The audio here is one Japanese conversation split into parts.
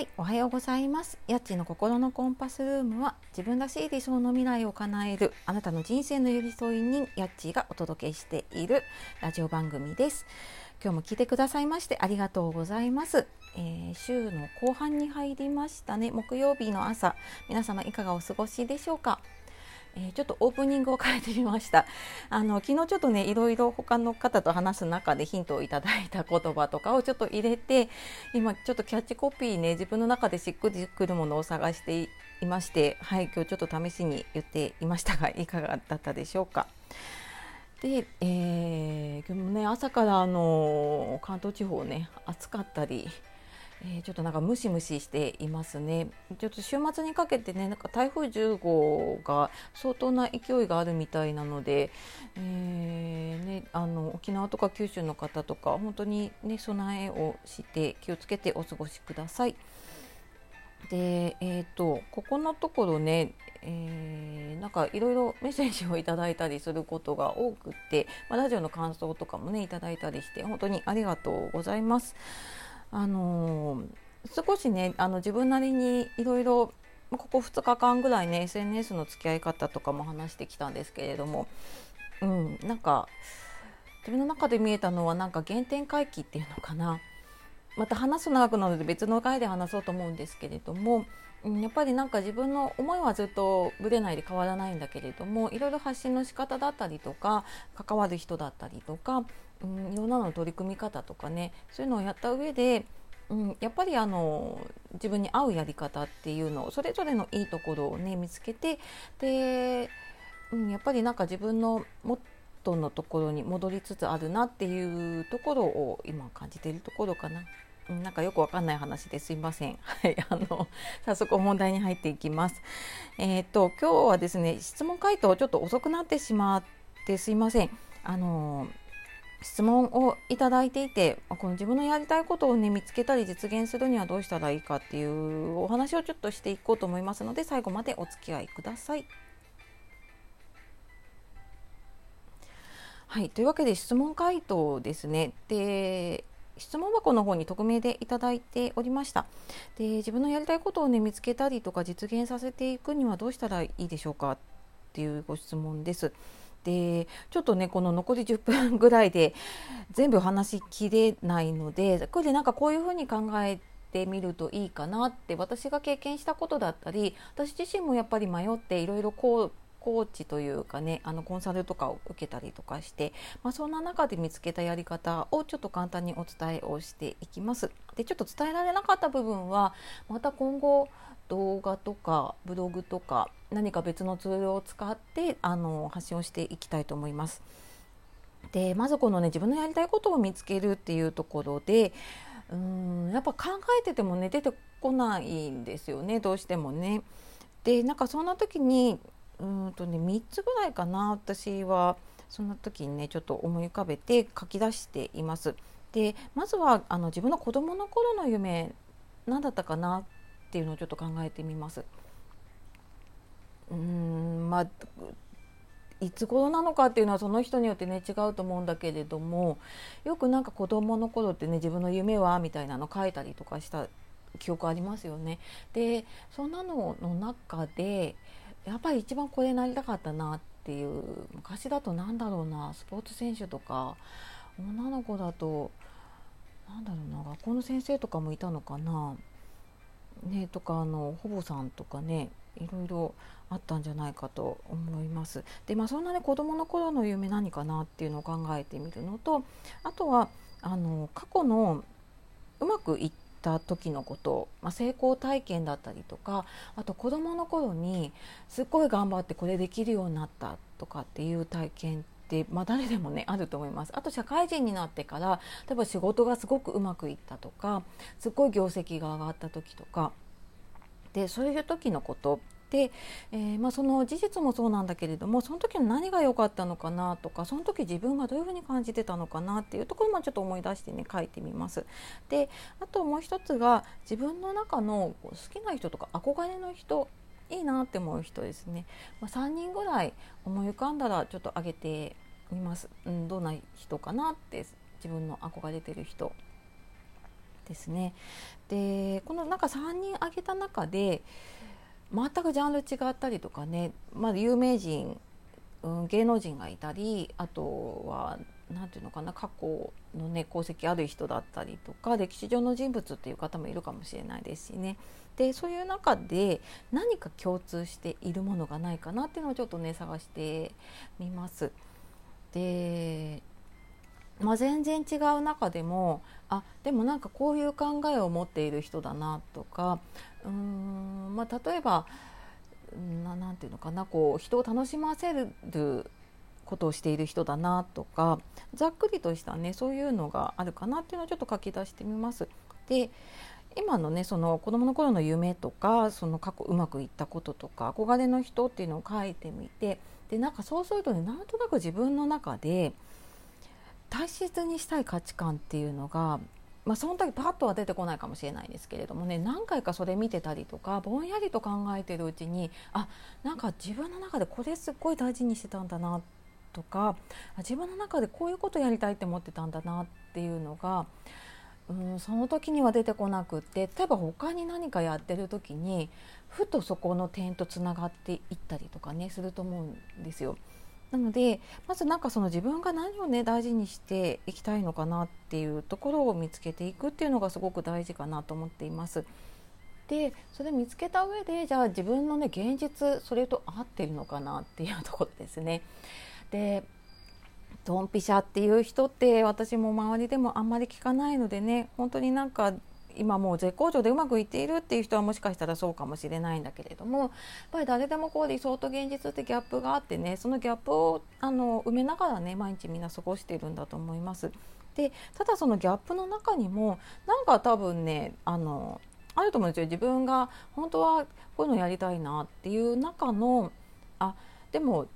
はい、おはようございます。やっちの心のコンパスルームは自分らしい理想の未来を叶えるあなたの人生の寄り添い人やっちがお届けしているラジオ番組です。今日も聞いてくださいましてありがとうございます。えー週の後半に入りましたね。木曜日の朝、皆様いかがお過ごしでしょうか？えーちょっとオープニングを変えてみました あの昨日ちょっとねいろいろ他の方と話す中でヒントをいただいた言葉とかをちょっと入れて今ちょっとキャッチコピーね自分の中でしっくりくるものを探していましてはい今日ちょっと試しに言っていましたがいかがだったでしょうか。で、えー、今日もね朝からあの関東地方ね暑かったり、ちょっとなんかムシムシしていますね。ちょっと週末にかけてねなんか台風10号が相当な勢いがあるみたいなので、えーね、あの沖縄とか九州の方とか本当にね備えをして気をつけてお過ごしください。で、えー、とここのところね、えーなんかいろいろメッセージをいただいたりすることが多くて、まあ、ラジオの感想とかもねいただいたりして本当にありがとうございます。あの少しねあの自分なりにいろいろここ2日間ぐらいね SNS の付き合い方とかも話してきたんですけれども、うん、なんか自分の中で見えたのはなんか原点回帰っていうのかな。また話す長くなるので別の回で話そうと思うんですけれども、うん、やっぱりなんか自分の思いはずっとぶれないで変わらないんだけれどもいろいろ発信の仕方だったりとか関わる人だったりとか、うん、いろんなの取り組み方とかねそういうのをやった上でうん、やっぱりあの自分に合うやり方っていうのをそれぞれのいいところをね見つけてで、うん、やっぱりなんか自分のモットーのところに戻りつつあるなっていうところを今感じているところかな。うんなんかよくわかんない話ですいません。はい、あの早速本題に入っていきます。えっ、と今日はですね質問回答ちょっと遅くなってしまってすいません。あの質問をいただいていてこの自分のやりたいことをね見つけたり実現するにはどうしたらいいかっていうお話をちょっとしていこうと思いますので最後までお付き合いください。はいというわけで質問回答ですね。で質問箱の方に匿名でいただいておりましたで自分のやりたいことをね見つけたりとか実現させていくにはどうしたらいいでしょうか？っていうご質問です。でちょっとねこの残り10分 ぐらいで全部話しきれないのでこれでなんかこういうふうに考えてみるといいかなって私が経験したことだったり私自身もやっぱり迷っていろいろこうコーチというかねあのコンサルとかを受けたりとかして、まあ、そんな中で見つけたやり方をちょっと簡単にお伝えをしていきます。でちょっと伝えられなかった部分はまた今後動画とかブログとか何か別のツールを使ってあの発信をしていきたいと思います。でまずこのね自分のやりたいことを見つけるっていうところでうーんやっぱ考えててもね出てこないんですよねどうしてもね。でなんかそんな時にうんとね3つぐらいかな私はそんな時にねちょっと思い浮かべて書き出しています。でまずはあの自分の子どもの頃の夢何だったかなっていうのをちょっと考えてみます。うーんまあいつ頃なのかっていうのはその人によってね違うと思うんだけれどもよくなんか子供の頃ってね自分の夢はみたいなの書いたりとかした記憶ありますよね。でそんなのの中でやっぱり一番これなりたかったなっていう昔だとなんだろうなスポーツ選手とか女の子だとなんだろうな学校の先生とかもいたのかな。ね、とかあのほぼさんとかねいろいろあったんじゃないかと思います。でまあそんなね子どもの頃の夢何かなっていうのを考えてみるのとあとはあの過去のうまくいった時のこと、まあ、成功体験だったりとかあと子どもの頃にすっごい頑張ってこれできるようになったとかっていう体験って、まあ、誰でもねあると思います。あと社会人になってから例えば仕事がすごくうまくいったとかすっごい業績が上がった時とかでそういう時のこと、えーまあ、その事実もそうなんだけれどもその時の何が良かったのかなとかその時自分がどういうふうに感じてたのかなっていうところもちょっと思い出してね書いてみます。であともう一つが自分の中の好きな人とか憧れの人いいなって思う人ですね、まあ、3人ぐらい思い浮かんだらちょっと挙げてみます、うん、どんな人かなって自分の憧れてる人ですね。でこのなんか3人挙げた中で全くジャンル違ったりとかね、まあ、有名人、うん、芸能人がいたりあとは何て言うのかな過去のね功績ある人だったりとか歴史上の人物っていう方もいるかもしれないですしねでそういう中で何か共通しているものがないかなっていうのをちょっとね探してみます。でまあ、全然違う中でもあでもなんかこういう考えを持っている人だなとかうーん、まあ、例えば何て言うのかなこう人を楽しませることをしている人だなとかざっくりとしたねそういうのがあるかなっていうのをちょっと書き出してみます。で今のねその子どもの頃の夢とかその過去うまくいったこととか憧れの人っていうのを書いてみてでなんかそうするとねなんとなく自分の中で大切にしたい価値観っていうのがまあ、その時パッとは出てこないかもしれないですけれどもね何回かそれ見てたりとかぼんやりと考えてるうちにあなんか自分の中でこれすっごい大事にしてたんだなとか自分の中でこういうことやりたいって思ってたんだなっていうのがうんその時には出てこなくって例えば他に何かやってる時にふとそこの点とつながっていったりとかねすると思うんですよ。なのでまずなんかその自分が何をね大事にしていきたいのかなっていうところを見つけていくっていうのがすごく大事かなと思っています。でそれ見つけた上でじゃあ自分のね現実それと合ってるのかなっていうところですね。でドンピシャっていう人って私も周りでもあんまり聞かないのでね本当になんか今もう絶好調でうまくいっているっていう人はもしかしたらそうかもしれないんだけれどもやっぱり誰でもこう理想と現実ってギャップがあってねそのギャップをあの埋めながらね毎日みんな過ごしているんだと思います。でただそのギャップの中にもなんか多分ねあのあると思うんですよ自分が本当はこういうのやりたいなっていう中のあでも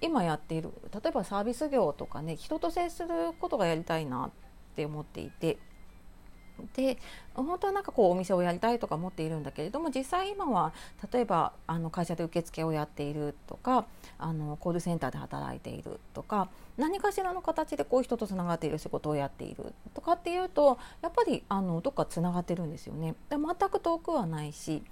今やっている例えばサービス業とかね人と接することがやりたいなって思っていてで本当はなんかこうお店をやりたいとか思っているんだけれども実際今は例えばあの会社で受付をやっているとかあのコールセンターで働いているとか何かしらの形でこう人とつながっている仕事をやっているとかっていうとやっぱりあのどっかつながってるんですよね。で全く遠くはないし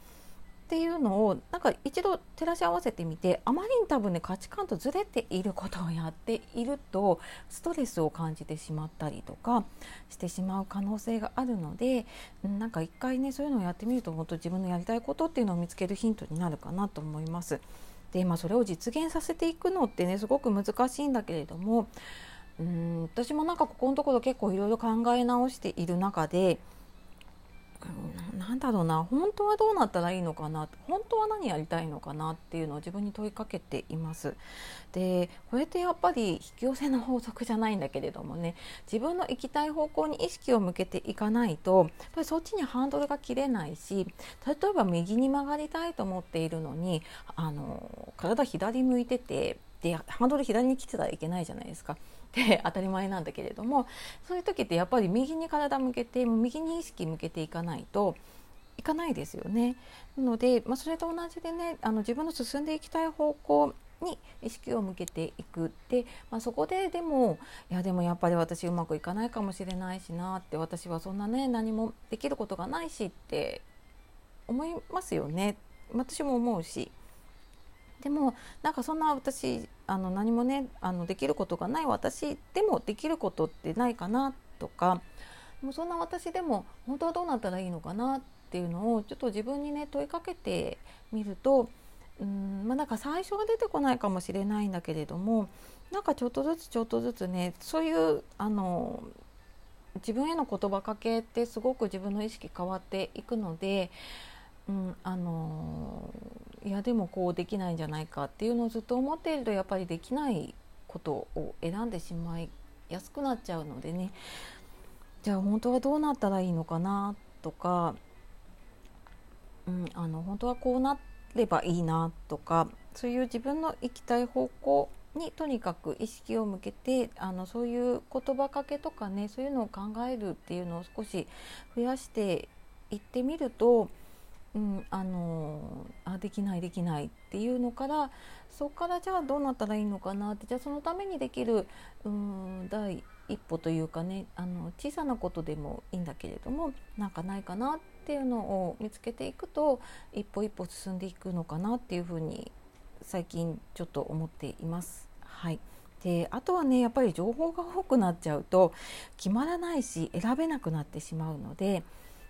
っていうのをなんか一度照らし合わせてみてあまりに多分ね価値観とずれていることをやっているとストレスを感じてしまったりとかしてしまう可能性があるのでなんか一回ねそういうのをやってみると本当自分のやりたいことっていうのを見つけるヒントになるかなと思います。でまあ、それを実現させていくのってねすごく難しいんだけれどもうん私もなんかここのところ結構いろいろ考え直している中でなんだろうな本当はどうなったらいいのかな本当は何やりたいのかなっていうのを自分に問いかけています。でこれってやっぱり引き寄せの法則じゃないんだけれどもね自分の行きたい方向に意識を向けていかないとやっぱりそっちにハンドルが切れないし例えば右に曲がりたいと思っているのにあの体左向いててでハンドル左に切ってたらいけないじゃないですか。って当たり前なんだけれどもそういう時ってやっぱり右に体向けて右に意識向けていかないといかないですよね。なので、まあ、それと同じでねあの自分の進んでいきたい方向に意識を向けていくで、まあ、そこででもいやでもやっぱり私うまくいかないかもしれないしなって私はそんなね何もできることがないしって思いますよね私も思うし。でもなんかそんな私あの何もねあのできることがない私でもできることってないかなとかもうそんな私でも本当はどうなったらいいのかなっていうのをちょっと自分にね問いかけてみるとうんまあなんか最初は出てこないかもしれないんだけれどもなんかちょっとずつちょっとずつねそういうあの自分への言葉かけってすごく自分の意識変わっていくので、うん、あのいやでもこうできないんじゃないかっていうのをずっと思っているとやっぱりできないことを選んでしまいやすくなっちゃうのでね。じゃあ本当はどうなったらいいのかなとか、うん、あの本当はこうなればいいなとかそういう自分の行きたい方向にとにかく意識を向けてあのそういう言葉かけとかねそういうのを考えるっていうのを少し増やしていってみるとうん、あのあできないできないっていうのからそこからじゃあどうなったらいいのかなってじゃあそのためにできるうん第一歩というかねあの小さなことでもいいんだけれどもなんかないかなっていうのを見つけていくと一歩一歩進んでいくのかなっていうふうに最近ちょっと思っています。はいであとはねやっぱり情報が多くなっちゃうと決まらないし選べなくなってしまうので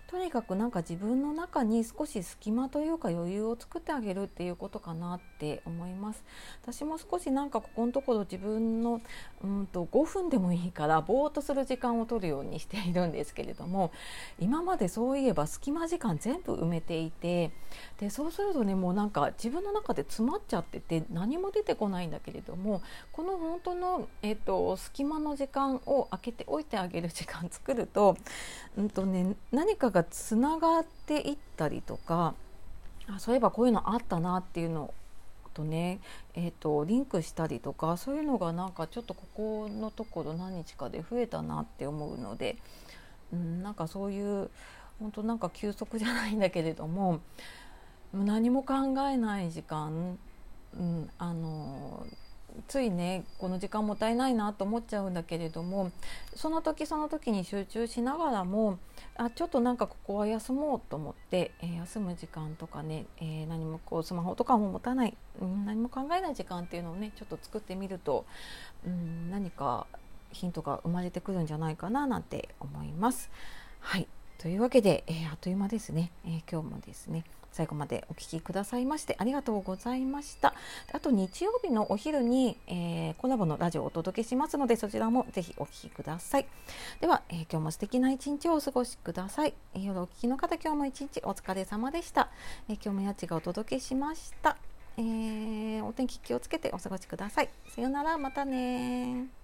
とにかくなんか自分の中に少し隙間というか余裕を作ってあげるっていうことかなって思います。私も少しなんかここのところ自分のうんと5分でもいいからぼーっとする時間を取るようにしているんですけれども今までそういえば隙間時間全部埋めていてでそうするとねもうなんか自分の中で詰まっちゃってて何も出てこないんだけれどもこの本当の、えーと、隙間の時間を空けておいてあげる時間作ると,、うんとね、何かがつながっていったりとかあそういえばこういうのあったなっていうのとね、えーと、リンクしたりとかそういうのがなんかちょっとここのところ何日かで増えたなって思うので、うん、なんかそういう本当なんか休息じゃないんだけれども何も考えない時間、うん、あのついねこの時間もったいないなと思っちゃうんだけれどもその時その時に集中しながらもあちょっとなんかここは休もうと思って、えー、休む時間とかね、えー、何もこうスマホとかも持たない、何も考えない時間っていうのをねちょっと作ってみると、うん、何かヒントが生まれてくるんじゃないかななんて思います。はい。というわけで、えー、あっという間ですね、え今日もですね。最後までお聴きくださいましてありがとうございました。あと日曜日のお昼に、えー、コラボのラジオをお届けしますのでそちらもぜひお聴きください。では、えー、今日も素敵な一日をお過ごしください、えー、夜お聞きの方今日も一日お疲れ様でした、え今日もやちがお届けしました。えー、お天気気をつけてお過ごしください。さようなら、またね